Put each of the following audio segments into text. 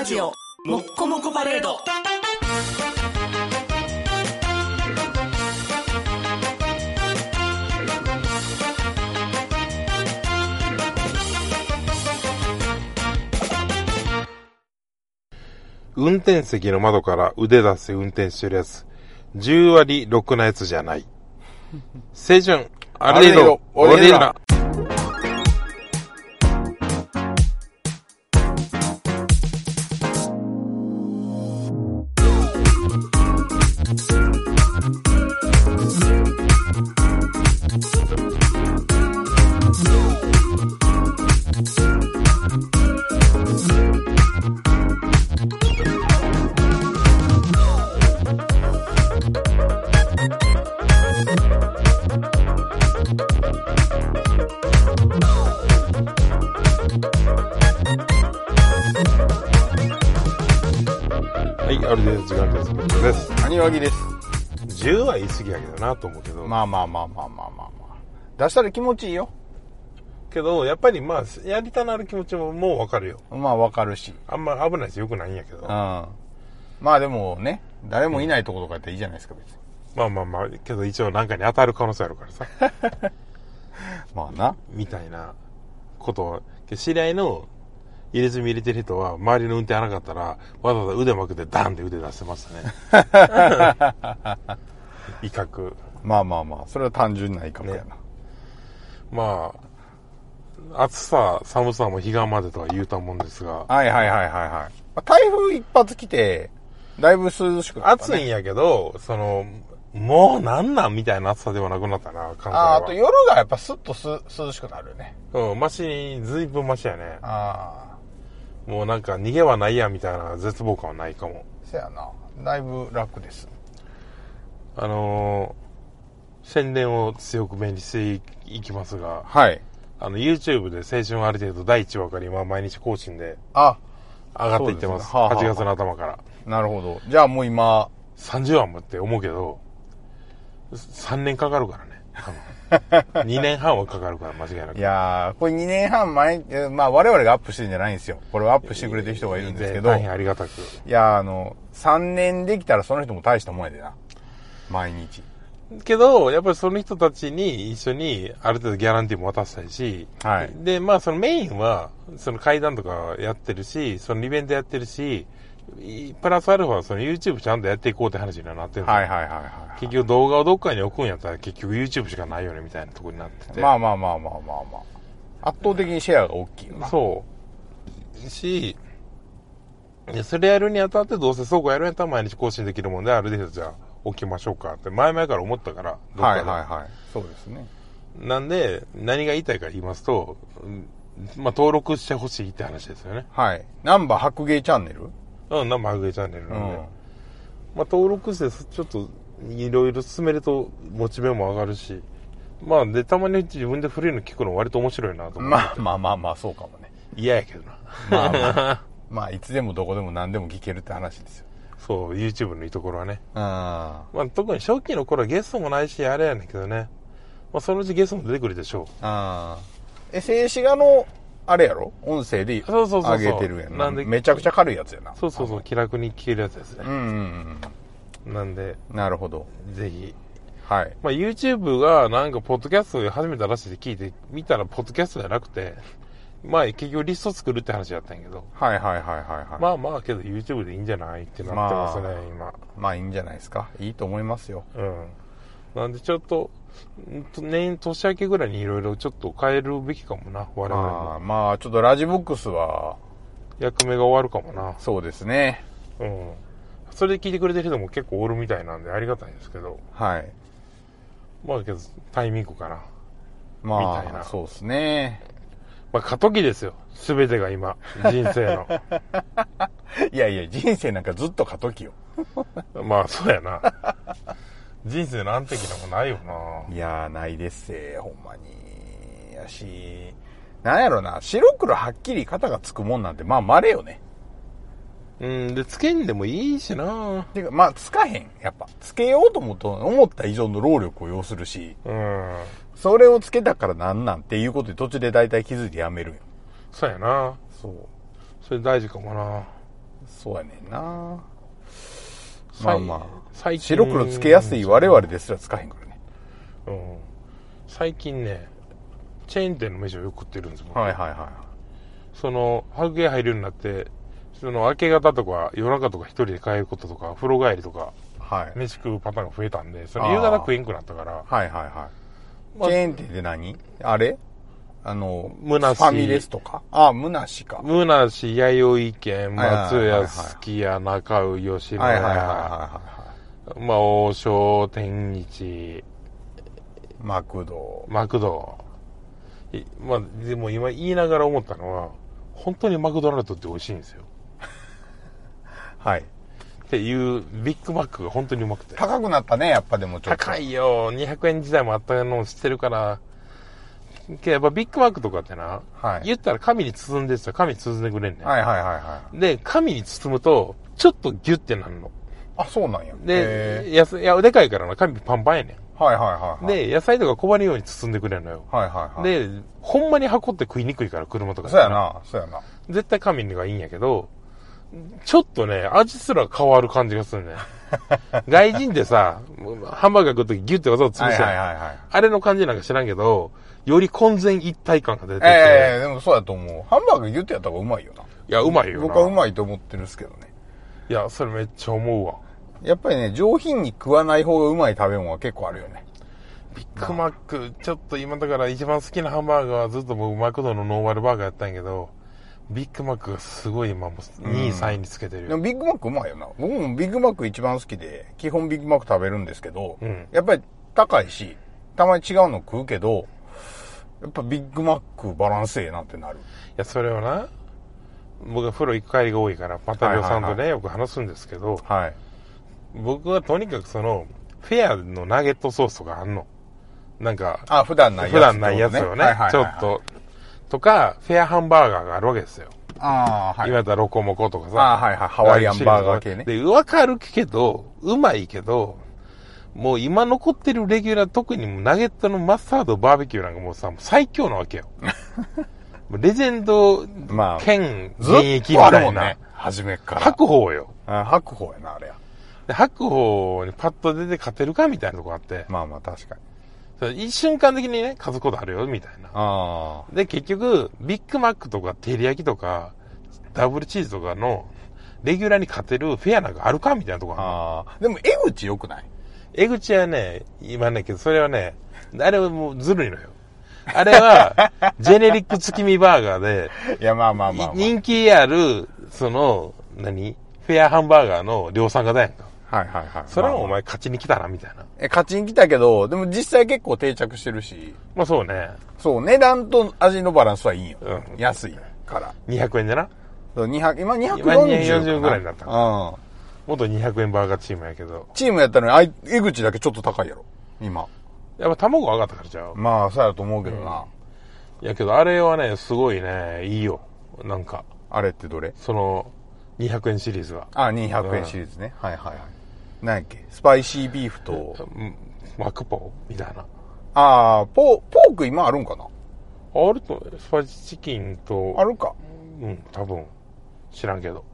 ラジオもっこもこパレード運転席の窓から腕出して運転してるやつ。10割ろくなやつじゃない。青春、あれでよ、俺ら。と思うけど。まあまあまあまあまあまあまあ。出したら気持ちいいよ。けど、やっぱりまあ、やりたなる気持ちももうわかるよ。まあわかるし。あんま危ないしよくないんやけど。うん。まあでもね、誰もいないところとかやったらいいじゃないですか、別に。まあまあまあ、けど一応なんかに当たる可能性あるからさ。まあな。みたいなことを、知り合いの入れ墨入れてる人は、周りの運転荒かったら、わざわざ腕まくってダンって腕出してましたね。威嚇。まあまあまあ、それは単純な威嚇やな。まあ、暑さ、寒さも彼岸までとは言うたもんですが、はいはいはいはいはい。まあ台風一発来て、だいぶ涼しくなった、ね。暑いんやけど、その、もうなんなんみたいな暑さではなくなったな、関西は。ああと夜がやっぱスッとす涼しくなるよね。うん、マシ、ずいぶんマシやね。ああ。もうなんか逃げはないやみたいな絶望感はないかも。そやな。だいぶ楽です。あのー宣伝を強く便利していきますが、はい。あの、YouTube で青春ある程度第1話から今毎日更新であ、上がっていってます。すねはあはあ8月の頭から。なるほど。じゃあもう今、30話もって思うけど、3年かかるからね。多分 2年半はかかるから間違いなく。いやー、これ2年半前、えまあ我々がアップしてるんじゃないんですよ。これをアップしてくれてる人がいるんですけど、大い変ありがたく。やー、あの、3年できたらその人も大したもんやでな。毎日。けど、やっぱりその人たちに一緒にある程度ギャランティーも渡したいし、はいで、まあそのメインは、その階段とかやってるし、そのイベントやってるし、いプラスアルファその YouTube ちゃんとやっていこうって話にはなってるんですよはいはいはいはい。結局動画をどっかに置くんやったら結局 YouTube しかないよねみたいなところになってて。まあまあまあまあまあまあ。圧倒的にシェアが大きいよな。そう。し、それやるにあたってどうせ倉庫やるんやったら毎日更新できるもんで、ある程度じゃあ置きましょうかって前々から思ったから、どっかはいではいはい。そうですね。なんで、何が言いたいか言いますと、うんまあ、登録してほしいって話ですよね。はい。ナンバー白芸チャンネル？うん、生ハグチャンネルなんで。うん。まあ、登録して、ちょっと、いろいろ進めると、モチベも上がるし、まあ、で、たまに自分で古いの聞くの割と面白いなと思って。まあまあまあまあ、そうかもね。嫌やけどな。まあまあ。まあ、いつでもどこでも何でも聞けるって話ですよ。そう、YouTube のいいところはね。あまあ、特に初期の頃はゲストもないし、あれやねんけどね。まあ、そのうちゲストも出てくるでしょあ。ああ。え、静止画の、あれやろ音声でそうそうそうげてるやんな。なんでめちゃくちゃ軽いやつやな。う。そうそうそう、気楽に聞けるやつですねう。んうんなんで、うん。なるほど。ぜひ。はい。まあ、YouTube がなんか、ポッドキャストで始めたらしいって聞いて、見たら、ポッドキャストじゃなくて、まあ、結局リスト作るって話だったんやけど、はいはいはいはいはい。まあまあ、けど YouTube でいいんじゃないってなってますね、ま今。まあいいんじゃないですか。いいと思いますよ。うん。なんでちょっと、年、年明けぐらいにいろいろちょっと変えるべきかもな、我々まあ、も。まあ、ちょっとラジボックスは、役目が終わるかもな。そうですね。うん。それで聞いてくれてる人も結構おるみたいなんでありがたいんですけど、はい。まあけど、タイミングかな。まみたいなあ、そうですね。まあ過渡期ですよ。すべてが今。人生の。いやいや、人生なんかずっと過渡期よ。まあそうやな。人生の安定期なんかないよな。いやー、ないですせ、ほんまに。やし、なんやろな、白黒はっきり肩がつくもんなんて、まあ、稀よね。うん、で、つけんでもいいしな。てか、まあ、つかへん。やっぱ。つけようと思うと、思った以上の労力を要するし、うん。それをつけたからなんなんっていうことで途中で大体気づいてやめるよ。そうやな。そう。それ大事かもな。そうやねんな。まあ最まあ。最近白黒つけやすい我々ですらつかへんからね。うん。最近ね、チェーン店の飯をよく食ってるんです僕はいはいはその、白芸入るようになって、その明け方とか夜中とか一人で帰ることとか、風呂帰りとか、い。はい。飯食うパターンが増えたんで、そあーの夕方食えんくなったから、はいはいはい。まあチェーン店って何？あれ？あの、むなしファミレスとか？あ、むなしか。むなし、弥生県、はいはい松はいはい屋、すき家、中尾、吉野はいはいはい家、はまあ、王将、天日、いはい。マクド。マクド。いまあ、でも今言いながら思ったのは、本当にマクドナルドって美味しいんですよ。はい。っていうビッグマックが本当にうまくて。高くなったね、やっぱでもちょっと。高いよ。200円時代もあったのを知ってるから。けどやっぱビッグマックとかってな、はい言ったら紙に包んでさ、紙に包んでくれんねん。はいはいはいはい。で、紙に包むと、ちょっとギュッてなるの。あ、そうなんや。で、へやすいや、でかいからな、紙パンパンやねーはいはいはいはん。い。、で、野菜とか困るように包んでくれんのよ。はいはいはい。、で、ほんまに箱って食いにくいから、車とか。そうや。な、そうやな。絶対紙がいいんやけど、ちょっとね、味すら変わる感じがするね。外人ってさ、ハンバーガー食うときギュッてわざわざ潰すやんはいはい。あれの感じなんか知らんけど、より混然一体感が出てて、ええでもそうやと思う。ハンバーグギュッてやった方がうまいよな。いや、うまいよな。僕はうまいと思ってるんですけどね。いや、それめっちゃ思うわ。やっぱりね、上品に食わない方がうまい食べ物は結構あるよね。ビッグマック、ちょっと今だから一番好きなハンバーガーはずっと僕マクドのノーマルバーガーやったんやけど、ビッグマックがすごい今もう2位、3位につけてるよ。でもビッグマックうまいよな。僕もビッグマック一番好きで、基本ビッグマック食べるんですけど、うんやっぱり高いし、たまに違うの食うけど、やっぱビッグマックバランスええなってなる。いや、それはな、僕は風呂行く帰りが多いから、パタリオさんとね、はいはいよく話すんですけど、はい。僕はとにかくその、フェアのナゲットソースとかあんの。なんか、あ、普段ないやつ、普段ないやつをね、はいはいはいはいちょっ。と、とか、フェアハンバーガーがあるわけですよ。ああ、はい。今やったらロコモコとかさ。あはいはいハワイアンバーガー系ねで、わかるけど、うまいけど、もう今残ってるレギュラー、特にナゲットのマスタードバーベキューなんかもうさ、もう最強なわけよ。レジェンドまあ兼現役みたいなもんね。。初めっから。白鵬よ。あ白鵬やな、あれや。で白鵬にパッと出て勝てるかみたいなとこあって、まあまあ確かに。一瞬間的にね、勝つことあるよ、みたいな。あで、結局、ビッグマックとか、照り焼きとか、ダブルチーズとかの、レギュラーに勝てるフェアなんかあるかみたいなとこ。ああ。でも、江口良くない？江口はね、今ね、けど、それはね、あれはもうずるいのよ。あれは、ジェネリック月見バーガーで、いや、まあまあまあ、まあ。人気ある、その、何？フェアハンバーガーの量産型やんか。はいはいはい。それはお前勝ちに来たな、みたいな。え、勝ちに来たけど、でも実際結構定着してるし、まあそうね。そう、値段と味のバランスはいいんよ。うん安いから。200円でな。そう200今240今240ぐらいになったうん。元200円バーガーチームやけど。チームやったのに、あい江口だけちょっと高いやろ。今。やっぱ卵上がったからちゃう？まあ、そうやと思うけどな。いやけど、あれはね、すごいね、いいよ。なんか、あれってどれ？その、200円シリーズは。あ、200円シリーズね。はいはいはい。何やっけ？スパイシービーフと、うんマクポみたいな。ああ、ポ、ポーク今あるんかな？あると、スパイシーチキンと、あるか。うん、多分、知らんけど。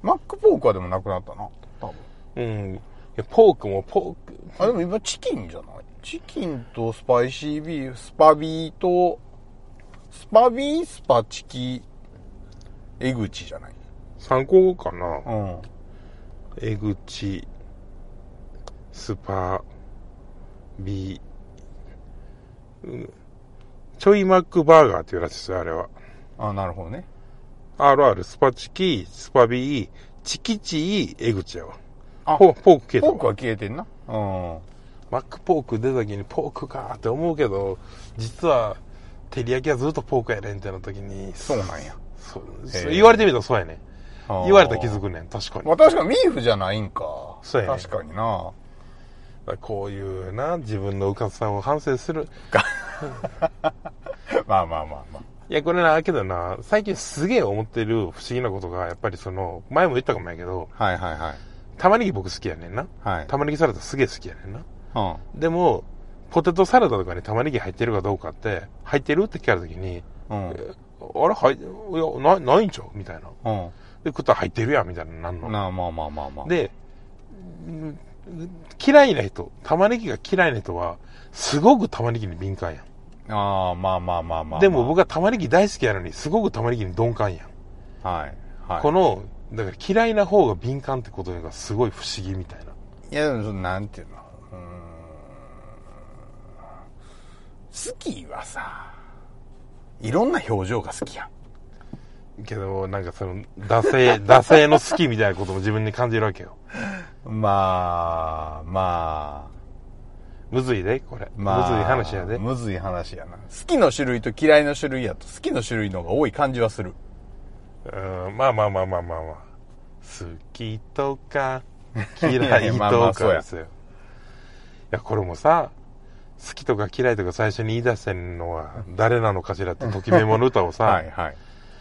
マックポークはでもなくなったな。多分。うん。いや、ポークもポーク、あ、でも今チキンじゃない？チキンとスパイシービーフ、スパビーと、スパビー、スパチキ、江口じゃない？参考かなうん。江口、スパ、ビ、うんちょいマックバーガーっていうらしいですよ、あれは。あ、なるほどね。RR、スパチキ、スパビー、チキチイ、江口やわ。あポポーク消えたわポークは消えてんな？うん。マックポーク出た時にポークかって思うけど、実は、照り焼きはずっとポークやねんってな時に、そうなんや。そう言われてみたらそうやねあー言われたら気づくねん、確かに。まあ確かにビーフじゃないんか。そうやね確かにな。こういうな、自分のうかつさを反省する。まあまあまあまいや、これな、けどな、最近すげえ思ってる不思議なことが、やっぱりその、前も言ったかもやけど、あ。はいはいはい。玉ねぎ僕好きやねんな。はい。玉ねぎサラダすげえ好きやねんな。うん。でも、ポテトサラダとかに玉ねぎ入ってるかどうかって、入ってるって聞かれた時に、うん。あれ、はい、いや、な、ないんちゃう？みたいな。うん。で、食ったら入ってるやん、みたいなのなんの？なあ、まあまあまあまあ。で、うん嫌いな人、玉ねぎが嫌いな人は、すごく玉ねぎに敏感やん。ああ、まあまあまあまあまあ。でも僕は玉ねぎ大好きやのに、すごく玉ねぎに鈍感やん。はい。はい。この、だから嫌いな方が敏感ってことがすごい不思議みたいな。いや、でもなんていうの？うーん好きはさ、いろんな表情が好きやん。けど、なんかその、惰性、惰性の好きみたいなことも自分に感じるわけよ。まあ、まあ、むずいで、これ。まあ。むずい話やで。むずい話やな。好きの種類と嫌いの種類やと、好きの種類の方が多い感じはする。うん、まあまあまあまあまあまあ。好きとか、嫌いとかですよ。いや、これもさ、好きとか嫌いとか最初に言い出してんのは誰なのかしらって、ときメモの歌をさ、はいはい。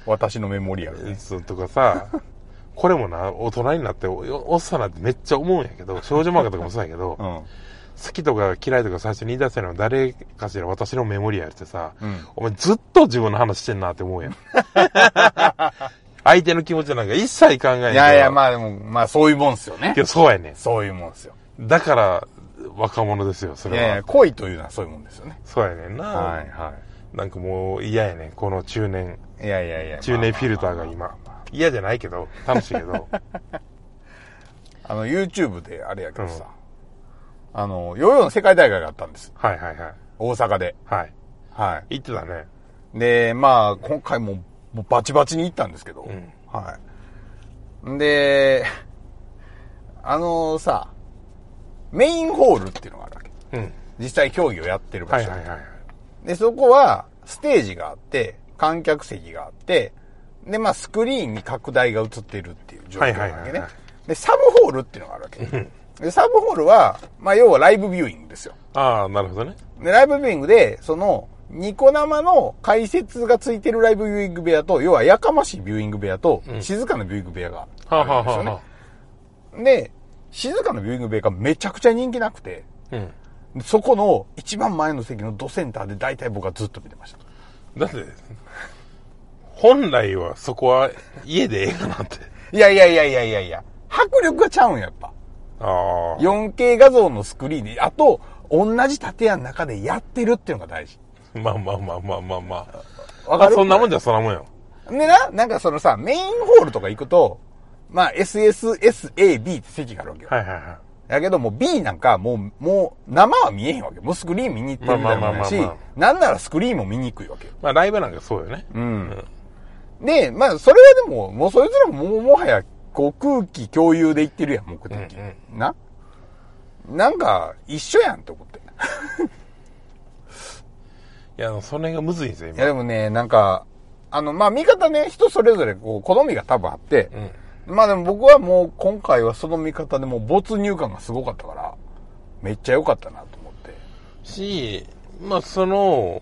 私のメモリアルね。そうとかさ、これもな、大人になって、おおっさんなんてめっちゃ思うんやけど、少女漫画とかもそうやけど、う好ん。きとか嫌いとか最初に言い出せるのは誰かしら私のメモリアルってさ、うんお前ずっと自分の話してんなって思うやん。相手の気持ちなんか一切考えないいやいや、まあでも、まあそういうもんすよねけ。どそうやねそういうもんすよ。ん。だから、若者ですよ、それは。いやいや、恋というのはそういうもんですよね。そうやねんな。はいはなんかもう嫌やねん、この中年、い。いやいやいや。中年フィルターが今。嫌じゃないけど、楽しいけど。あの、YouTube であれやけどさ、あの、ヨーヨーの世界大会があったんです。はいはいはい。大阪で。はい。は言ってたね。い。で、まあ、今回ももうバチバチに行ったんですけど、んはい。で、あのさ、メインホールっていうのがあるわけ。うん。実際競技をやってる場所。はいはいはい。で、そこは、ステージがあって、観客席があって、で、まあ、スクリーンに拡大が映ってるっていう状況なわけね。で、サブホールっていうのがあるわけ。で、サブホールは、まあ、要はライブビューイングですよ。ああ、なるほどね。で、ライブビューイングで、その、ニコ生の解説がついてるライブビューイング部屋と、要はやかましいビューイング部屋と、静かなビューイング部屋がはあ、はああるんですよね。はあはで、静かなビューイング部屋がめちゃくちゃ人気なくて、あ、うん。そこの一番前の席のドセンターで大体僕はずっと見てました。だって、本来はそこは家で映画なんて。いやいやいやいやいやいや、迫力がちゃうんや、やっぱ。ああ。4K 画像のスクリーンで、あと、同じ建屋の中でやってるっていうのが大事。まあまあまあまあまあまあ。わかる？そんなもんじゃそんなもんよ。でな、なんかそのさ、メインホールとか行くと、まあ SSSAB って席があるわけよ。はいはいはい。だけどもう B なんかもう、もう生は見えへんわけよ。もうスクリーン見に行ってるみたいなしなんならスクリーンも見にくいわけよ。まあライブなんかそうよね。うん。で、まあそれはでも、もうそいつらももうもはや、こう空気共有で行ってるやん、目的。うんな？なんか、一緒やんって思って。いや、その辺がむずいんですよ、いや今。でもね、なんか、あの、まあ見方ね、人それぞれこう、好みが多分あって、まあでも僕はもう今回はその見方でもう没入感がすごかったから、めっちゃ良かったなと思って。し、まあその、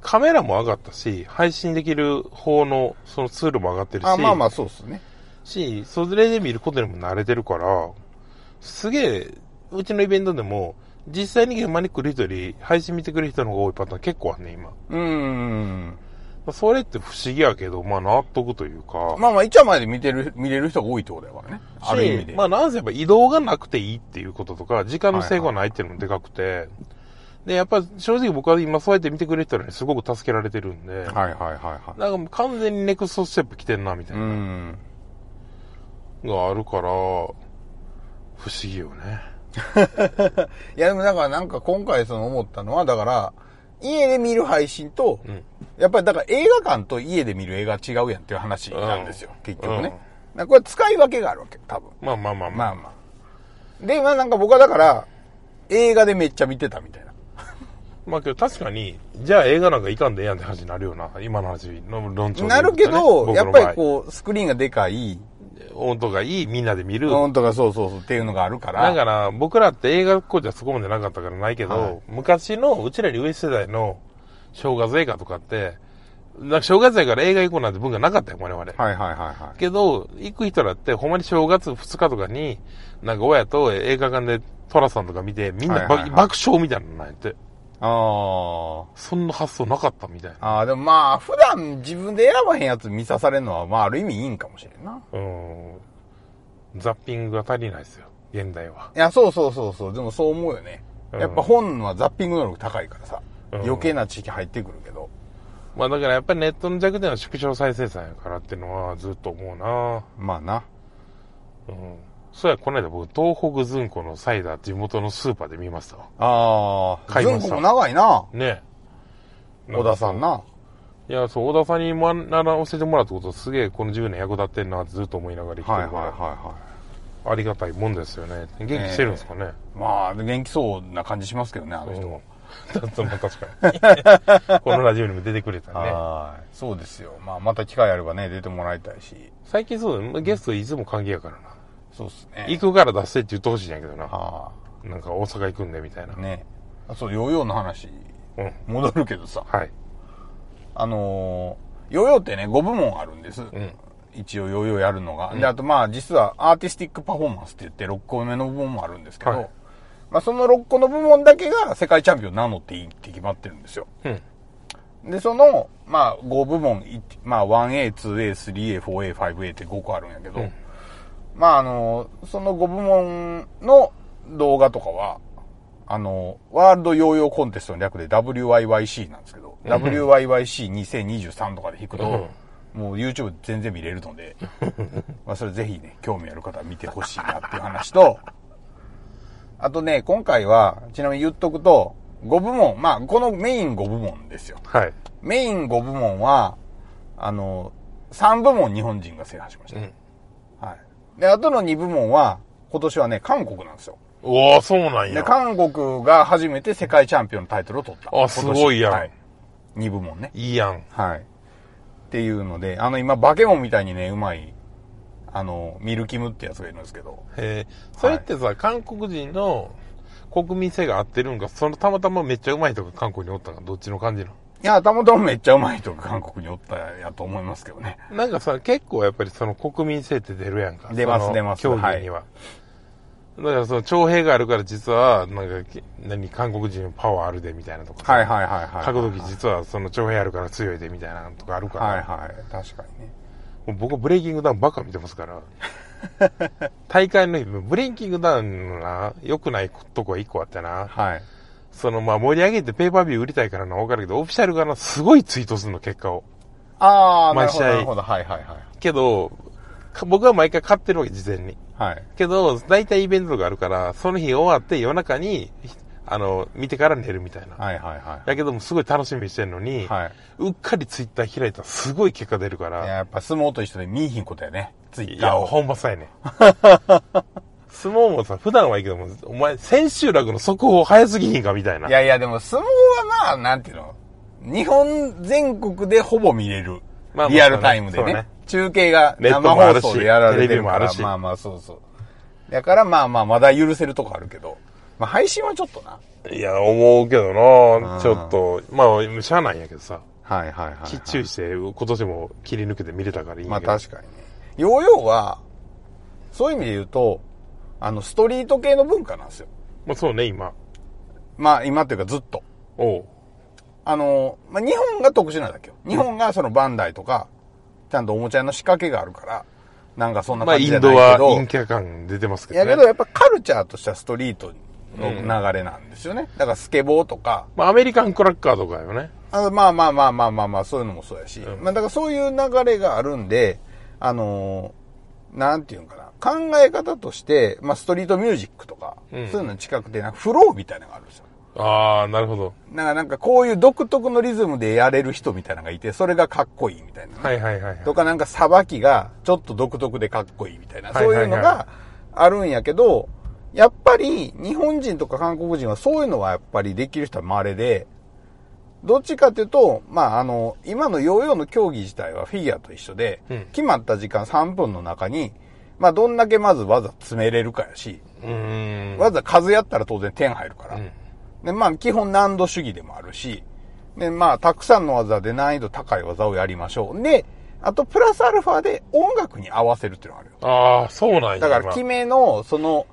カメラも上がったし、配信できる方のそのツールも上がってるし、あ、まあまあそうっすね。し、それで見ることにも慣れてるから、すげえ、うちのイベントでも、実際に現場に来る人より、配信見てくれる人の方が多いパターン結構あんね、今。うーん。まあそれって不思議やけど、まあ納得というか、まあまあ、一話前で見てる、見れる人が多いってことだからね。ある意味で。しまあなんせやっぱ移動がなくていいっていうこととか、時間の制限がないっていうのもでかくて、で、やっぱ正直僕は今そうやって見てくれる人にすごく助けられてるんで、はいはいはいはい。なんかもう完全にネクストステップ来てんな、みたいうな、ん。があるから、不思議よね。いやでもだからなんか今回その思ったのは、だから、家で見る配信と、んやっぱりだから映画館と家で見る映画は違うやんっていう話なんですよ、うん結局ね。うんこれ使い分けがあるわけ、多分。まあまあまあまあ。まあまあ。で、まあなんか僕はだから、映画でめっちゃ見てたみたいな。まあけど確かに、じゃあ映画なんかいかんでええやんって話になるよな。今の話の論調でなるけど、やっぱりこう、スクリーンがでかい、音とかいい、みんなで見る。うんとかそうそうそうっていうのがあるから。だから、僕らって映画っ子じゃそこまでなかったからないけど、はい昔の、うちらより上世代の正月映画とかって、なんか正月やから映画行こうなんて文化なかったよ、我々。はいはいはいはい。けど、行く人だって、ほんまに正月2日とかに、なんか親と映画館でトラさんとか見て、みんなば、はいはいはい爆笑みたいなのなんやって。ああ。そんな発想なかったみたいな。ああ、でもまあ、普段自分で選ばへんやつ見さされるのは、まあ、ある意味いいんかもしれんな。うん。ザッピングが足りないですよ。現代は。いや、そうそうそうそう。でもそう思うよね。うんやっぱ本はザッピング能力高いからさ、うん余計な知識入ってくるけど。まあだからやっぱりネットの弱点は縮小再生産やからっていうのはずっと思うなまあな。うん。そうや、この間僕、東北ずんこのサイダー地元のスーパーで見ましたわ。ああ、買いましたずんこも長いな。ね小田さん。な。いや、そう、小田さんに学教えてもらったことすげえこの10年役立ってんなってずっと思いながら生きてはいはいるから、はいはありがたいもんですよね。元気してるんですかね。い。まあ、元気そうな感じしますけどね、あの人うん。だってまあ確かに。このラジオにも出てくれたね。はい。そうですよ。まあ、また機会あればね、出てもらいたいし。最近そうだね。ゲストいつも歓迎やからな。そうっすね。行くから出せって言ってほしいんやけどな。はなんか大阪行くんでみたいなあ。。ね。あそう、ヨーヨーの話、うん。戻るけどさ。はい。あのー、ヨーヨーってね、5部門あるんです。うん。一応ヨーヨーやるのが。で、あとまあ実はアーティスティックパフォーマンスって言って6個目の部門もあるんですけど、はいまあその6個の部門だけが世界チャンピオン名乗っていいって決まってるんですよ。うん。で、その、まあ5部門、いまあ 1A、2A、3A、4A、5A って5個あるんやけど、うんまああの、その5部門の動画とかは、あの、ワールドヨーヨーコンテストの略で WYYC なんですけど、WYYC2023 とかで弾くと、もう YouTube 全然見れるので、まあそれぜひね、興味ある方は見てほしいなっていう話と、あとね、今回は、ちなみに言っとくと、5部門、まあこのメイン5部門ですよ。はい。メイン5部門は、あの、3部門日本人が制覇しました。うん。はい。で、あとの2部門は、今年はね、韓国なんですよ。おー、そうなんで、や。韓国が初めて世界チャンピオンのタイトルを取った。あすごいやんはい。2部門ね。いいやん。はい。っていうので、あの、今、バケモンみたいにね、うまい、あの、ミルキムってやつがいるんですけど、へえ。それってさ、韓国人の国民性が合ってるんか、そのたまたまめっちゃうまい人が韓国におったんか、どっちの感じなの？いや、たまたまめっちゃうまい人が韓国におったやと思いますけどね。なんかさ、結構やっぱりその国民性って出るやんか。出ます出ます競技には。だからその徴兵があるから実は、なんか、き何、韓国人のパワーあるでみたいなとかさ。はいはいはいはい。格闘技実はその徴兵あるから強いでみたいなのとかあるから。はいはい。確かにね。もう僕はブレイキングダウンばっか見てますから。大会の日、ブレイキングダウンのな、良くないとこが一個あってな。はい。そのまあ盛り上げてペーパービュー売りたいからな、わかるけど、オフィシャルがな、すごいツイートするの、結果を。ああ、なるほど、毎試合なるほど。はいはいはい。けど、か僕は毎回買ってるわけ、事前に。はい。けど、大体イベントがあるから、その日終わって夜中に、あの、見てから寝るみたいな。はいはいはだけども、すごい楽しみにしてんのに、い。はい。うっかりツイッター開いたらすごい結果出るかいや、ら、やっぱ相撲と一緒で見いひんことやね。ツイいや、ッターを。ほんまさやね。相撲もさ、普段はいいけども、お前、千秋楽の速報早すぎひんかみたいな。いやいや、でも相撲はまあ、なんていうの日本全国でほぼ見れる。まあまあリアルタイムでね。ね中継が生放送でやられてるから。テレビもあるしまあまあ、そうそう。だからまあまあ、まだ許せるとこあるけど。まあ配信はちょっとな。いや、思うけどな、ちょっと、まあ、しゃあないんやけどさ、はいはいはい、きっちりして、今年も切り抜けて見れたからいいんま。あ確かにね。ヨーヨーは、そういう意味で言うと、あの、ストリート系の文化なんですよ。まあそうね、今。まあ今っていうかずっと。おう。あの、まあ、日本が特殊なだけよ。日本がそのバンダイとか、ちゃんとおもちゃ屋の仕掛けがあるから、なんかそんなまあ感じじゃインドないけど、は陰キャ感出てますけどね。やけどやっぱカルチャーとしてはストリートの流れなんですよね。だからスケボーとか、まあアメリカンクラッカーとかよね。あのまあまあまあまあまあまあ、そういうのもそうやし、うんまあだからそういう流れがあるんで、あのーなんていうんかな、考え方として、まあストリートミュージックとか、うんそういうのに近くて、なんかフローみたいなのがあるんですよ。ああ、なるほど。なんかなんかこういう独特のリズムでやれる人みたいなのがいて、それがかっこいいみたいなね、はいはいはいはい。とかなんかさばきがちょっと独特でかっこいいみたいな、はいはいはいそういうのがあるんやけど、やっぱり日本人とか韓国人はそういうのはやっぱりできる人は稀で、どっちかっていうと、まああの、今のヨーヨーの競技自体はフィギュアと一緒で、うん決まった時間3分の中に、まあどんだけまず技詰めれるかやし、うーん。技数やったら当然点入るから。うんで、まあ、基本難度主義でもあるし、で、まあ、たくさんの技で難易度高い技をやりましょう。で、あと、プラスアルファで音楽に合わせるっていうのがあるよ。ああ、そうなんや。だから、今決めの、その、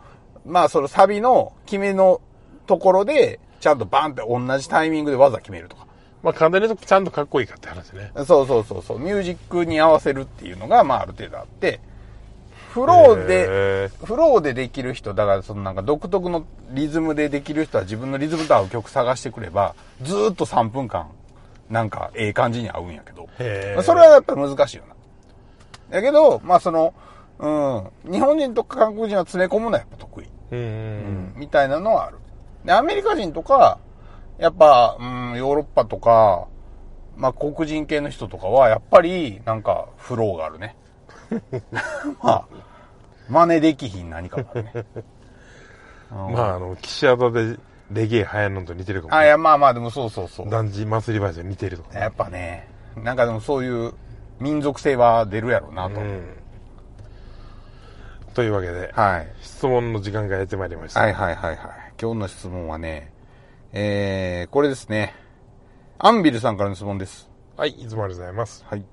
まあ、そのサビの決めのところで、ちゃんとバンって同じタイミングで技決めるとか。まあ簡単に言うとちゃんとかっこいいかって話ね。そうそうそうそう、ミュージックに合わせるっていうのが、まあある程度あって、フローで、へフローでできる人、だからそのなんか独特のリズムでできる人は自分のリズムと合う曲探してくれば、ずーっと3分間、なんかええ感じに合うんやけど、それはやっぱり難しいよな。だけど、まあその、うん、日本人とか韓国人は詰め込むのはやっぱ得意。うんみたいなのはある。で、アメリカ人とか、やっぱ、うん、ヨーロッパとか、まあ、黒人系の人とかは、やっぱり、なんか、フローがあるね。まあ、真似できひん何かがね。うん。まああの、岸和田でレゲエ流行るのと似てるかもあ、いや、まあまあ、でもそうそうそう。団地祭りバージョン似てるとかね。やっぱね、なんかでもそういう民族性は出るやろうなと。うん。というわけで、はい。質問の時間がやってまいりました。はいはいはいはい。今日の質問はね、えー、これですね。アンビルさんからの質問です。はい、いつもありがとうございます。はい。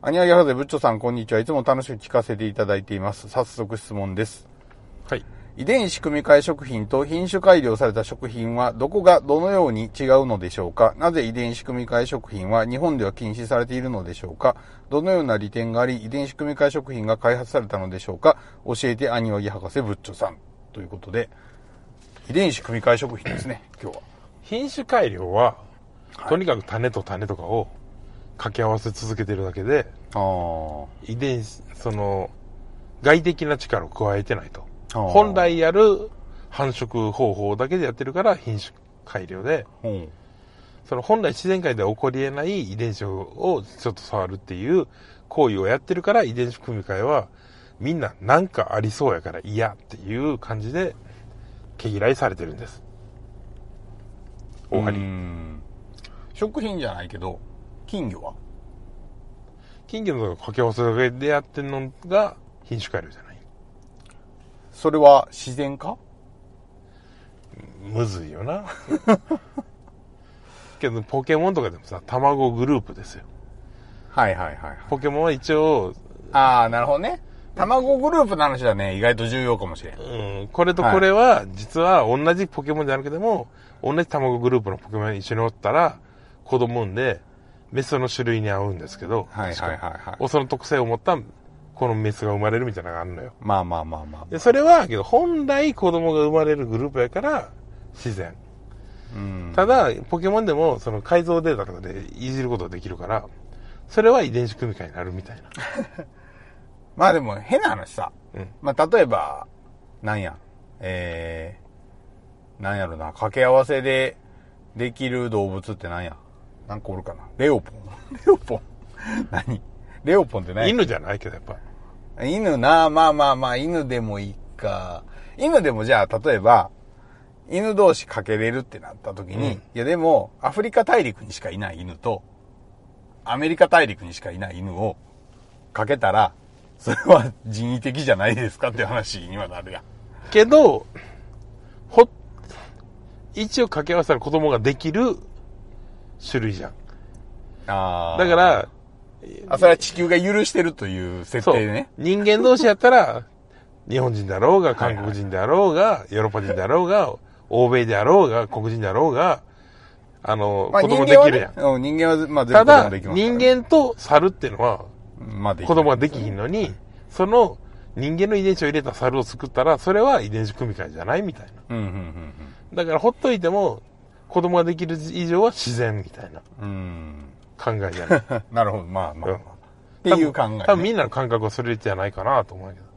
アニアギャラゼブッチョさん、こんにちは。いつも楽しく聞かせていただいています。早速質問です。はい。遺伝子組み換え食品と品種改良された食品はどこがどのように違うのでしょうか？なぜ遺伝子組み換え食品は日本では禁止されているのでしょうか？どのような利点があり遺伝子組み換え食品が開発されたのでしょうか？教えてアニワギ博士ブッチョさん。ということで、遺伝子組み換え食品ですね、今日は。品種改良は、とにかく種と種とかを掛け合わせ続けてるだけで。遺伝子、その、外的な力を加えてないと。本来やる繁殖方法だけでやってるから品種改良で、うん。その本来自然界では起こり得ない遺伝子をちょっと触るっていう行為をやってるから遺伝子組み換えはみんななんかありそうやから嫌っていう感じで毛嫌いされてるんです。終わうり。ん食品じゃないけど、金魚は？金魚の掛け合わせでやってるのが品種改良じゃない。それは自然か？むずいよな。けどポケモンとかでもさ、卵グループですよ。はいはいはいはい。ポケモンは一応、ああ、なるほどね。卵グループの話はね、意外と重要かもしれん。うん、これとこれは、実は同じポケモンじゃなくても、同じ卵グループのポケモンに一緒におったら、子供産んで、メスの種類に合うんですけど、はいはいはいはいオスの特性を持った、このメスが生まれるみたいなのがあるのよ。まあまあまあまあ。で、それは、けど、本来子供が生まれるグループやから、自然。うん。ただ、ポケモンでも、その改造データとかでいじることができるから、それは遺伝子組み換えになるみたいな。まあでも変な話さ。うんまあ例えば、なんや、えー、なんやろな、掛け合わせでできる動物ってなんや？なんかおるかな？レオポン。レオポン。何？レオポンって何犬じゃないけど、やっぱ。犬な、まあまあまあ、犬でもいいか。犬でもじゃあ、例えば、犬同士かけれるってなった時に、うんいやでも、アフリカ大陸にしかいない犬と、アメリカ大陸にしかいない犬をかけたら、それは人為的じゃないですかって話にはなるやん。けど、ほ、一応掛け合わせたら子供ができる種類じゃん。あだから、あ、それは地球が許してるという設そう定でね。。人間同士やったら、日本人だろうが、韓国人であろうが、ヨーロッパ人であろうが、欧米であろうが、黒人であろうが、あの、まあ子供できるやん。うん、人間は、まあ全ただ、部子供できますから人ね間と猿っていうのは、まあでき子供ができひんのに、その人間の遺伝子を入れた猿を作ったら、それは遺伝子組み換えじゃないみたいな。うん、うん、うんだからほっといても、子供ができる以上は自然みたいなうん。うん。考えじゃない。なるほど、まあまあまあ。うんっていう考え、ね。多分みんなの感覚はそれじゃないかなと思うけど。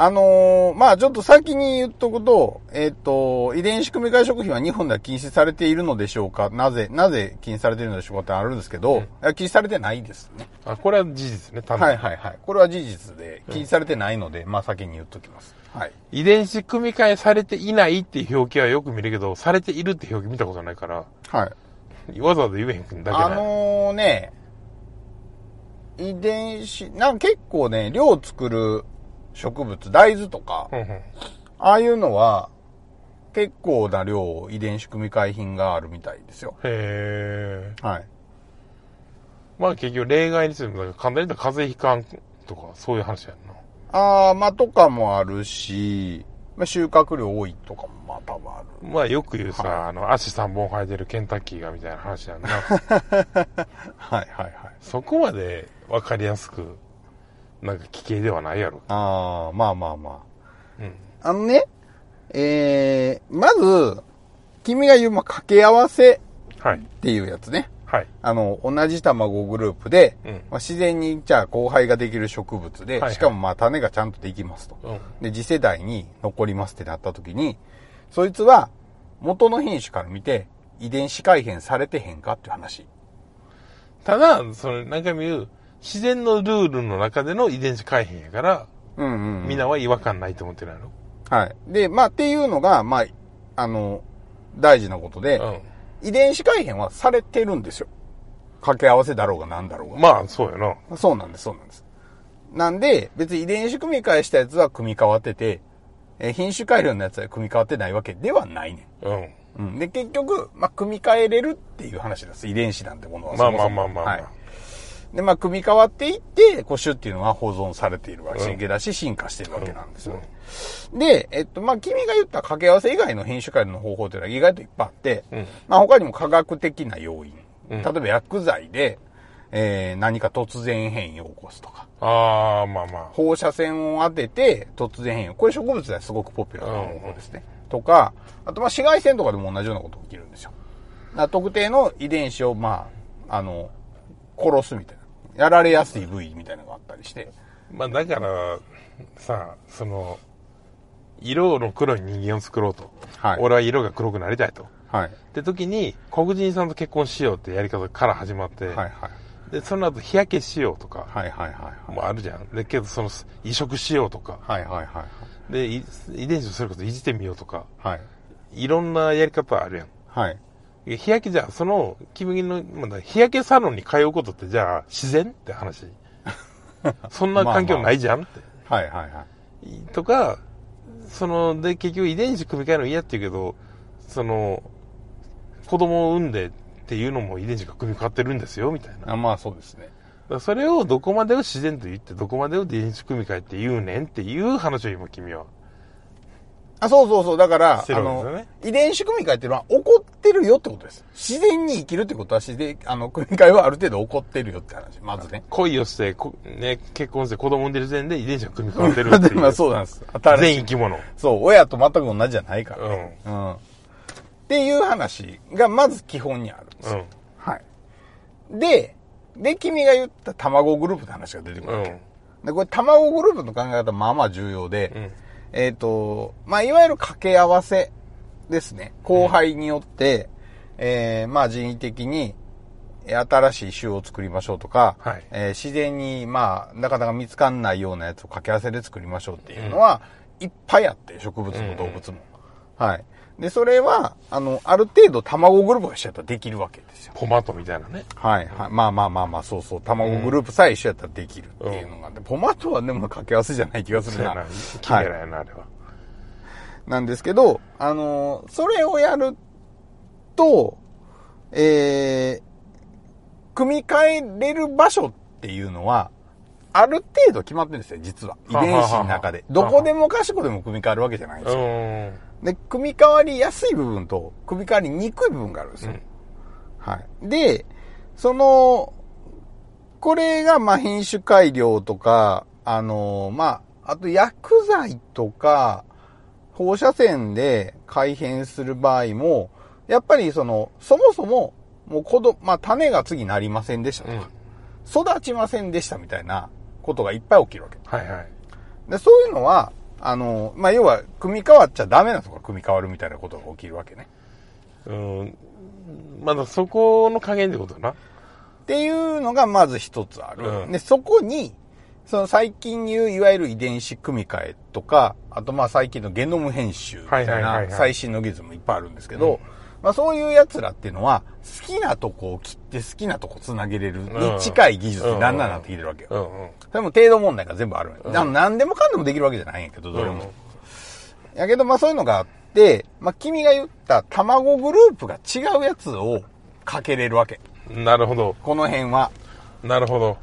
あのーまあちょっと先に言っとくと、えっ、と、遺伝子組み換え食品は日本では禁止されているのでしょうか？なぜ、なぜ禁止されているのでしょうかってあるんですけど、いや禁止されてないですね。あ、これは事実ね、多分。はいはいはい。これは事実で禁止されてないので、まあ先に言っときます。はい。遺伝子組み換えされていないっていう表記はよく見るけど、されているって表記見たことないから、はい。わざわざ言えへんくんだけあ。のーね、遺伝子、なんか結構ね、量作る植物、大豆とか、うんうんああいうのは、結構な量遺伝子組み換え品があるみたいですよ。へえ。はい。まあ結局例外にすると、簡単に言ったら風邪ひかんとか、そういう話やんな。ああ、まあ、とかもあるし、まあ、収穫量多いとかもまあ多分ある。まあよく言うさ、はいあの、足3本生えてるケンタッキーがみたいな話やんな。はいはいはい。そこまで分かりやすく、なんか奇形ではないやろ。ああ、まあまあまあ。うん。あのね、えー、まず、君が言う、まあ、掛け合わせはい。っていうやつね。はい。あの、同じ卵グループで、うんまあ、自然に、じゃあ、交配ができる植物で、はいはいしかもまあ、種がちゃんとできますと。うん。で、次世代に残りますってなった時に、そいつは、元の品種から見て、遺伝子改変されてへんかっていう話。ただ、その、何回も言う、自然のルールの中での遺伝子改変やから、うんうん、うん。みんなは違和感ないと思ってるやろ。はい。で、まあ、っていうのが、まあ、あの、大事なことで、うん。遺伝子改変はされてるんですよ。掛け合わせだろうが何だろうが。まあ、そうやな。そうなんです、そうなんです。なんで、別に遺伝子組み換えしたやつは組み替わってて、えー品種改良のやつは組み替わってないわけではないねうん。ん。うん。で、結局、まあ、組み替えれるっていう話です。遺伝子なんてものは。まあまあそもそもまあまあまあ。はい。で、まあ、組み替わっていって、古種っていうのは保存されているわけだし、進化しているわけなんですよね。で、えっと、まあ、君が言った掛け合わせ以外の品種改良の方法っていうのは意外といっぱいあって、うんまあ、他にも科学的な要因。うん例えば薬剤で、えー、何か突然変異を起こすとか。ああ、まあまあ。放射線を当てて突然変異。これ植物ではすごくポピュラーな方法ですね。とか、あとまあ紫外線とかでも同じようなこと起きるんですよ。特定の遺伝子をまあ、あの、殺すみたいな。やられやすい部位みたいなのがあったりして。まあだから、さ、その、色の黒い人間を作ろうと。はい俺は色が黒くなりたいと。はい。って時に、黒人さんと結婚しようってやり方から始まって、はいはい。で、その後日焼けしようとか、はいはいはいはい。もあるじゃん。で、けどその移植しようとか、はいはいはい。で、い遺伝子をそれこそいじってみようとか、はい。いろんなやり方あるやん。はい。日焼けじゃあ、その、君の、まだ日焼けサロンに通うことってじゃあ、自然って話。そんな環境ないじゃんって。はいはいはい。とか、その、で、結局遺伝子組み換えるの嫌って言うけど、その、子供を産んでっていうのも遺伝子が組み換わってるんですよ、みたいな。あまあそうですね。らそれをどこまでを自然と言って、どこまでを遺伝子組み換えって言うねんっていう話を今君は。あ、そうそうそう。だから、してあの遺伝子組み換えっていうのは起こってるよってことです。自然に生きるってことは自然、あの、組み換えはある程度起こってるよって話。まずね。恋をして、こね、結婚して子供産んでる時点で遺伝子が組み換わってるってでいう。まあそうなんです。新しい全生き物。そう、親と全く同じじゃないからうね。ん。うん。っていう話がまず基本にあるんですよ。うん。はい。で、で、君が言った卵グループの話が出てくるわけ。うん。で、これ卵グループの考え方まあまあ重要で、うん。えっ、と、まあ、いわゆる掛け合わせですね。交配によって、えーまあ人為的にえー新しい種を作りましょうとか、はいえー自然にまあなかなか見つかんないようなやつを掛け合わせで作りましょうっていうのは、いっぱいあって、植物も動物も。はい。で、それは、あの、ある程度卵グループが一緒やったらできるわけですよ。ポマトみたいなね。はい、はい。まあまあまあまあ、そうそう。卵グループさえ一緒やったらできるっていうのがあって、ポマトはでも掛け合わせじゃない気がするな。キメラやな、あれは。なんですけど、あのーそれをやると、えー、組み替えれる場所っていうのは、ある程度決まってるんですよ、実は。遺伝子の中で。どこでもかしこでも組み替えるわけじゃないんでうすよ。ん。で、組み替わりやすい部分と、組み替わりにくい部分があるんですよ。うんはい。で、その、これが、まあ、品種改良とか、あの、まあ、あと薬剤とか、放射線で改変する場合も、やっぱりその、そもそも、もう子供、まあ、種が次なりませんでしたとうん。か、育ちませんでしたみたいなことがいっぱい起きるわけ。はいはい。で、そういうのは、あの、まあ、要は、組み替わっちゃダメなとこが組み替わるみたいなことが起きるわけね。うん。まだそこの加減ってことな。っていうのがまず一つある。うんで、そこに、その最近言ういわゆる遺伝子組み換えとか、あとまあ最近のゲノム編集みたいな最新の技術もいっぱいあるんですけど、まあそういう奴らっていうのは、好きなとこを切って好きなとこつなげれるに近い技術にだんだんなってきてるわけよ。うんうん。それも程度問題が全部あるんや。何でもかんでもできるわけじゃないんやけど、どれも。やけど、まあそういうのがあって、まあ君が言った卵グループが違うやつをかけれるわけ。うん。なるほど。この辺は。なるほど。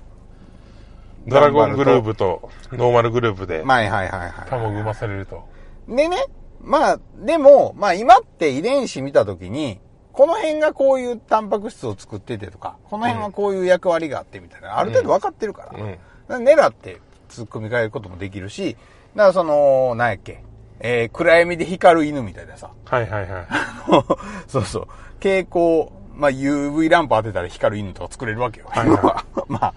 ドラゴングループとノーマルグループでまあ、はいはいはい。卵産まされると。でね、まあ、でも、まあ今って遺伝子見たときに、この辺がこういうタンパク質を作っててとか、この辺はこういう役割があってみたいな、ある程度分かってるから。うんだから狙って突っ込み替えることもできるし、だからその、なんやっけ、えー、暗闇で光る犬みたいなさ。はいはいはい。そうそう。蛍光、まあ UV ランプ当てたら光る犬とか作れるわけよ。はいはい まあ、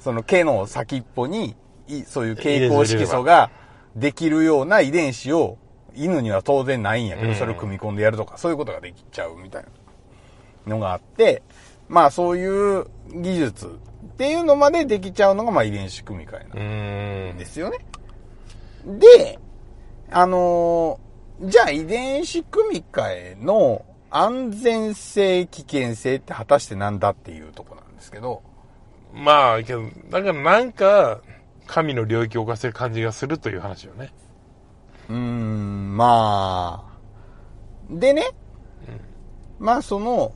その毛の先っぽに、いそういう蛍光色素ができるような遺伝子を、犬には当然ないんやけど、うんそれを組み込んでやるとか、そういうことができちゃうみたいなのがあって、まあそういう技術っていうのまでできちゃうのが、まあ遺伝子組み換えなん。ですよね。で、あのーじゃあ遺伝子組み換えの安全性、危険性って果たしてなんだっていうとこなんですけど、まあ、けど、だからなんか、神の領域を犯してる感じがするという話よね。うーん、まあ、でね、まあその、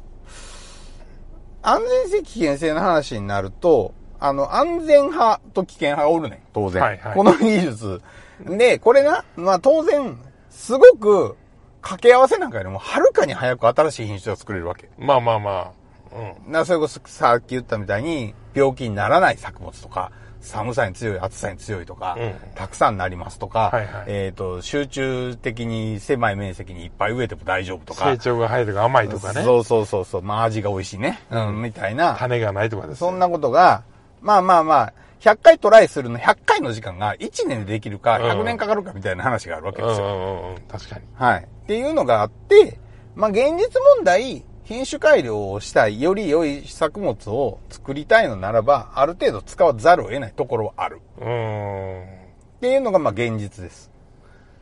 安全性、危険性の話になると、あの、安全派と危険派がおるねん、当然。はいはいこの技術。で、これな、まあ当然、すごく、掛け合わせなんかよりも、はるかに早く新しい品種が作れるわけ。まあまあまあ。うん。な、それこそさっき言ったみたいに、病気にならない作物とか、寒さに強い、暑さに強いとか、うんたくさんなりますとか、はいはいえっ、と、集中的に狭い面積にいっぱい植えても大丈夫とか成、長が早いとか甘いとかね。そうそうそうそう、まあ味が美味しいね、うん、みたいな、種がないとかですよそんなことが、まあまあまあ、100回トライするの100回の時間が1年でできるか、うん100年かかるかみたいな話があるわけですよ。うんうんうんうん。確かに。はい。っていうのがあって、まあ現実問題、品種改良をしたい、より良い作物を作りたいのならば、ある程度使わざるを得ないところはある。うーん。っていうのがまあ現実です。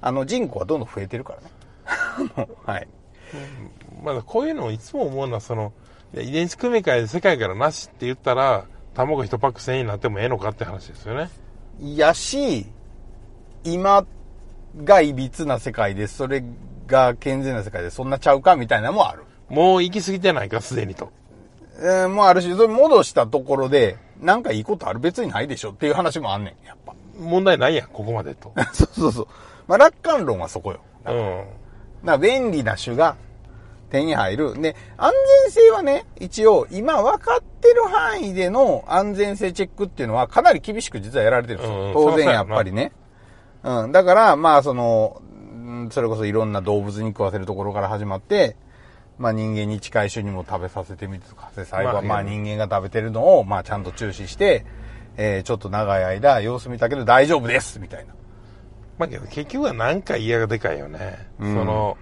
あの人口はどんどん増えてるからね。はい。まだこういうのをいつも思うのは、その、遺伝子組み換えで世界からなしって言ったら、卵一パック1000円になってもええのかって話ですよね。やし、今がいびつな世界で、それが健全な世界でそんなちゃうかみたいなのもある。もう行き過ぎてないか、すでにと。えーもうあるし、それ戻したところで、なんかいいことある別にないでしょっていう話もあんねん、やっぱ。問題ないやん、ここまでと。そうそうそう。まあ、楽観論はそこよ。うん。だから便利な種が手に入る。で、安全性はね、一応今分かってる範囲での安全性チェックっていうのはかなり厳しく実はやられてるんですよ。うん当然やっぱりね。うん。だから、まあその、うんそれこそいろんな動物に食わせるところから始まって、まあ人間に近い種にも食べさせてみてとか、で最後はまあまあ人間が食べてるのをまあちゃんと注視して、えーちょっと長い間様子見たけど大丈夫ですみたいな。まあけど結局はなんか嫌がでかいよね。うんその、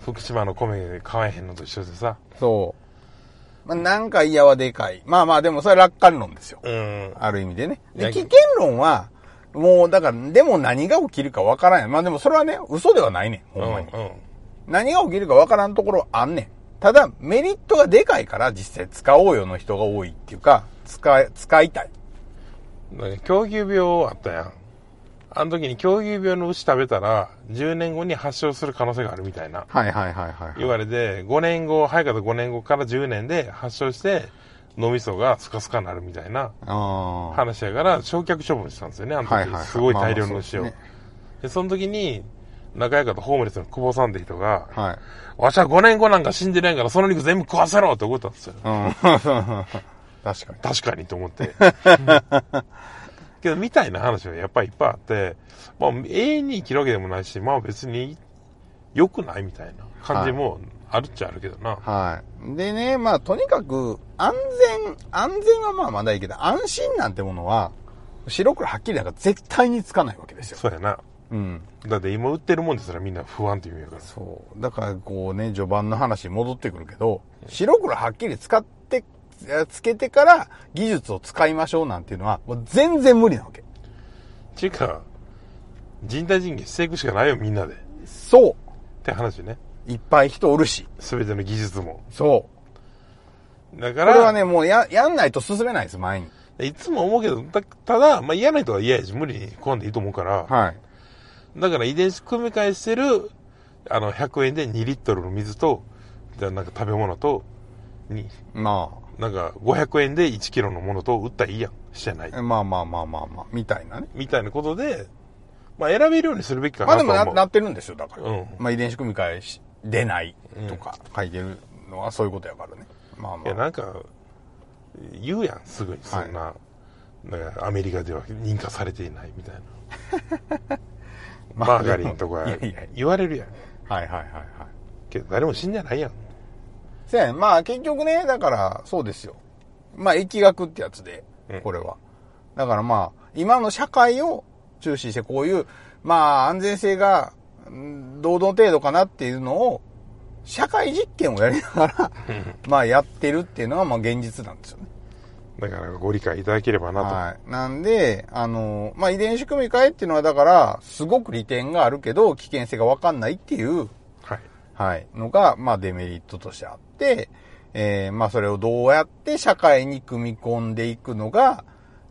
福島の米買えへんのと一緒でさ。そう。まあなんか嫌はでかい。まあまあでもそれは楽観論ですよ。うん。ある意味でね。で、危険論は、もう、だから、でも何が起きるかわからんやん。まあでもそれはね、嘘ではないねん。うん。ほんまに。うん。何が起きるかわからんところあんねん。ただ、メリットがでかいから実際使おうよの人が多いっていうか、使い、使いたい。狂牛病あったやん。あの時に狂牛病の牛食べたら、10年後に発症する可能性があるみたいな。はいはいはいはい、言われて、5年後、早かった5年後から10年で発症して、脳みそがスカスカになるみたいなあ話やから、焼却処分したんですよね、あの時。はいはいはいすごい大量の牛を。まあまあで、その時に、仲良かったホームレスの久保さんって人が、あ。はい。わしは5年後なんか死んでないから、その肉全部食わせろって怒ったんですよ。うん。確かに。確かにと思って。けど、みたいな話はやっぱりいっぱいあって、まあ、永遠に生きるわけでもないし、まあ別に良くないみたいな感じもあるっちゃあるけどな。はい。でね、まあとにかく、安全、安全はまあまだいいけど、安心なんてものは、白黒はっきりなんか絶対につかないわけですよ。そうやな。うん。だって今売ってるもんですらみんな不安って言うんやから。そう。だからこうね、序盤の話に戻ってくるけど、白黒はっきり使って、えつけてから技術を使いましょうなんていうのは、もう全然無理なわけ。ちゅうか、人体人間していくしかないよ、みんなで。っそて話ね。う。いっぱい人おるし。すべての技術も。そう。だから、これはね、もうや、やんないと進めないです、前に。いつも思うけど、だただ、まあ嫌な人は嫌やし、無理に食わんでいいと思うから、はい。だから遺伝子組み換えしてる、あの、100円で2リットルの水と、じゃあなんか食べ物と、に、まなんか500円で1キロのものと売ったらいいやん。してないあ、。まあまあまあまあまあ、みたいなね。みたいなことで、まあ選べるようにするべきかまあでもなってるんですよ、だから。うんまあ遺伝子組み換えし出ないとか書いてるのはそういうことやからね。まあいや、まあ。なんか、言うやん、すぐに。そんな、なんかアメリカでは認可されていないみたいな。まマーガリンとか言われるやん。はいはいはいはい。けど誰も死んでないやん。せやねんまあ結局ね、だからそうですよ。まあ疫学ってやつでうん、これは。だからまあ、今の社会を中心してこういう、まあ安全性が、ん堂々程度かなっていうのを、社会実験をやりながら、まあやってるっていうのがまあ現実なんですよね。だからご理解いただければなと。はい。なんで、あの、まあ遺伝子組み換えっていうのはだから、すごく利点があるけど、危険性がわかんないっていうはい。はい、のが、まあデメリットとしてあって、えーまあそれをどうやって社会に組み込んでいくのが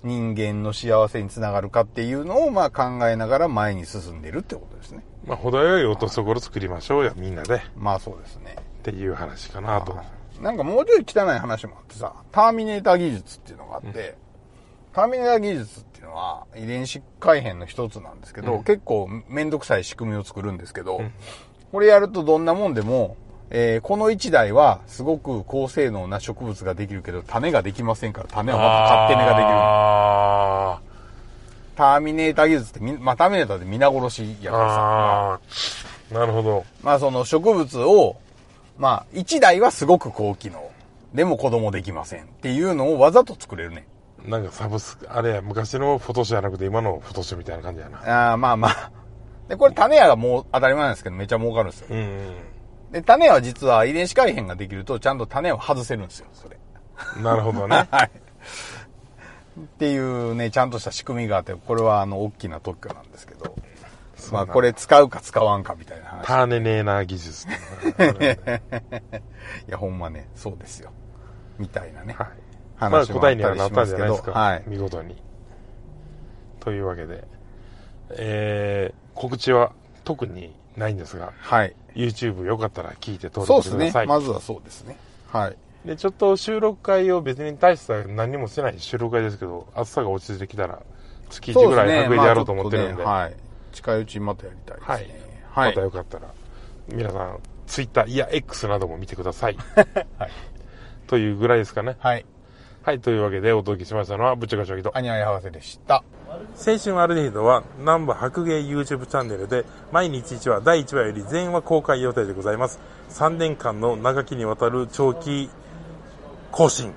人間の幸せにつながるかっていうのをまあ考えながら前に進んでるってことですね。まあ、程よい落としどころ作りましょうよ、みんなで。っまあそうですね。ていう話かなと。なんかもうちょい汚い話もあってさ、ターミネーター技術っていうのがあって、ターミネーター技術っていうのは遺伝子改変の一つなんですけど、うん結構めんどくさい仕組みを作るんですけど、んこれやるとどんなもんでも、えーこの一台はすごく高性能な植物ができるけど、種ができませんから、種はまた勝手根ができる。あターミネーター技術ってみ、まあターミネーターで皆殺しやーからさ。なるほど。まあその植物を、まあ一台はすごく高機能。でも子供できませんっていうのをわざと作れるね。なんかサブスク、あれや、昔のフォトシじゃなくて今のフォトシみたいな感じやな。ああまあまあ。で、これ種屋がもう当たり前なんですけどめっちゃ儲かるんですよ。うんうん。で、種は実は遺伝子改変ができるとちゃんと種を外せるんですよ、それ。なるほどね。はい。っていうね、ちゃんとした仕組みがあって、これはあの、大きな特許なんですけど。まあ、これ使うか使わんかみたいな話。ターネネーナー技術 いや、ほんまね、そうですよ。みたいなね。はい。まあ話も答えにはなったんじ。ゃないですか。はい。見事に。というわけで、えー、告知は特にないんですが、はい。YouTube よかったら聞いて登そうですね録してください。。まずはそうですね。はい。で、ちょっと収録会を別に大した何にもしてない収録会ですけど、暑さが落ち着いてきたら、月1ぐらい白衣でやろうと思ってるんで、ねはい。近いうちにまたやりたいですね。はい。はい。またよかったら、皆さん、Twitter、いや、X なども見てください。はい。というぐらいですかね。はい。はい、というわけでお届けしましたのは、ぶっちゃかしょぎと。アニャイ博士でした。青春アルデヒドは南部白芸 YouTube チャンネルで毎日1話第1話より全話公開予定でございます3年間の長きにわたる長期更新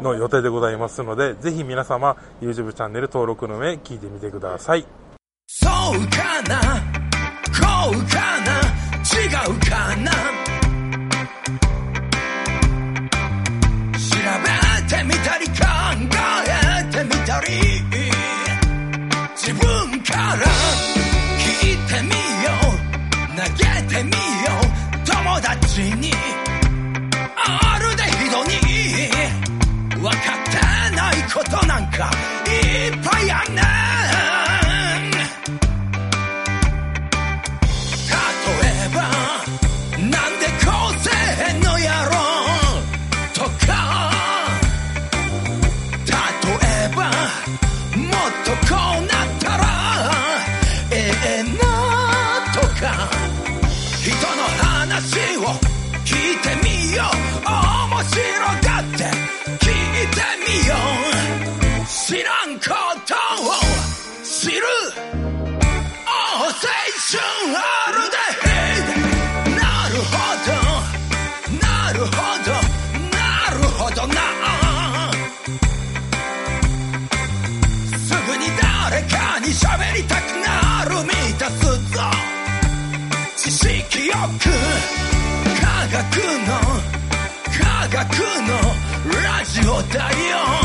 の予定でございますのでぜひ皆様 YouTube チャンネル登録の上聞いてみてくださいそうかな？こうかな？違うかな？調べてみたり考えてみたり。自分から聞いてみよう。投げてみよう。友達に。あるでひどに。分かってないことなんか。学のラジオだよ。